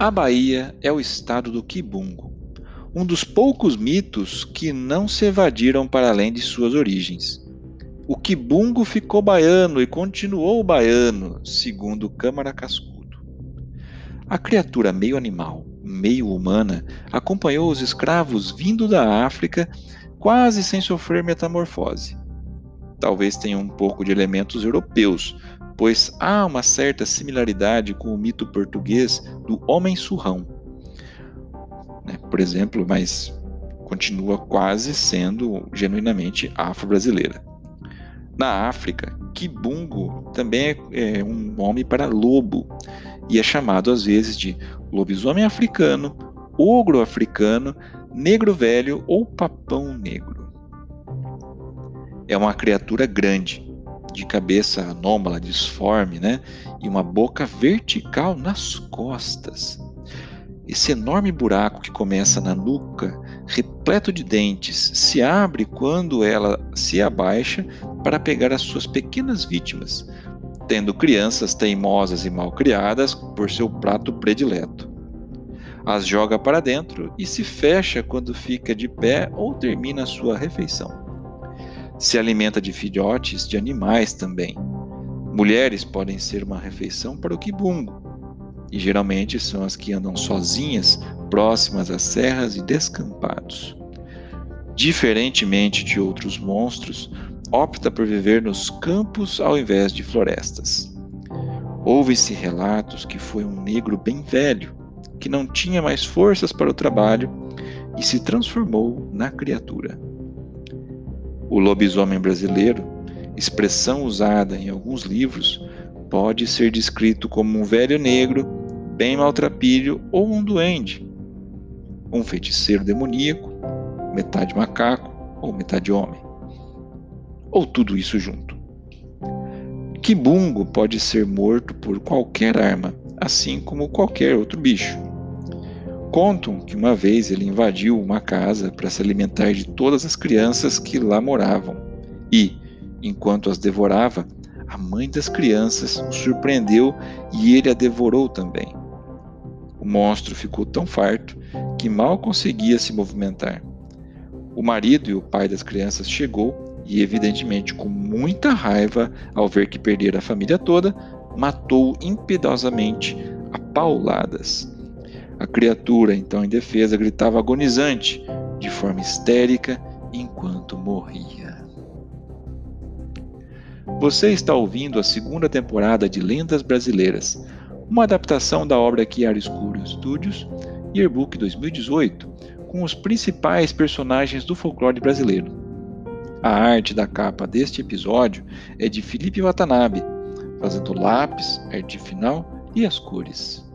A Bahia é o estado do Quibungo, um dos poucos mitos que não se evadiram para além de suas origens. O Quibungo ficou baiano e continuou baiano, segundo Câmara Cascudo. A criatura meio animal, meio humana, acompanhou os escravos vindo da África quase sem sofrer metamorfose. Talvez tenha um pouco de elementos europeus, pois há uma certa similaridade com o mito português do homem surrão. Né? Por exemplo, mas continua quase sendo genuinamente afro-brasileira. Na África, Kibungo também é, é um nome para lobo e é chamado às vezes de lobisomem africano, ogro africano, negro velho ou papão negro. É uma criatura grande, de cabeça anômala, disforme, né? E uma boca vertical nas costas. Esse enorme buraco que começa na nuca, repleto de dentes, se abre quando ela se abaixa para pegar as suas pequenas vítimas, tendo crianças teimosas e mal criadas por seu prato predileto. As joga para dentro e se fecha quando fica de pé ou termina sua refeição. Se alimenta de filhotes de animais também. Mulheres podem ser uma refeição para o quibungo, e geralmente são as que andam sozinhas, próximas às serras e descampados. Diferentemente de outros monstros, opta por viver nos campos ao invés de florestas. Houve-se relatos que foi um negro bem velho, que não tinha mais forças para o trabalho e se transformou na criatura. O lobisomem brasileiro, expressão usada em alguns livros, pode ser descrito como um velho negro, bem maltrapilho ou um duende, um feiticeiro demoníaco, metade macaco ou metade homem, ou tudo isso junto. Kibungo pode ser morto por qualquer arma, assim como qualquer outro bicho. Contam que uma vez ele invadiu uma casa para se alimentar de todas as crianças que lá moravam e, enquanto as devorava, a mãe das crianças o surpreendeu e ele a devorou também. O monstro ficou tão farto que mal conseguia se movimentar. O marido e o pai das crianças chegou e, evidentemente com muita raiva ao ver que perdera a família toda, matou impiedosamente a pauladas. A criatura, então indefesa, gritava agonizante, de forma histérica, enquanto morria. Você está ouvindo a segunda temporada de Lendas Brasileiras, uma adaptação da obra Chiara Escuro Studios, Yearbook 2018, com os principais personagens do folclore brasileiro. A arte da capa deste episódio é de Felipe Watanabe, fazendo lápis, arte final e as cores.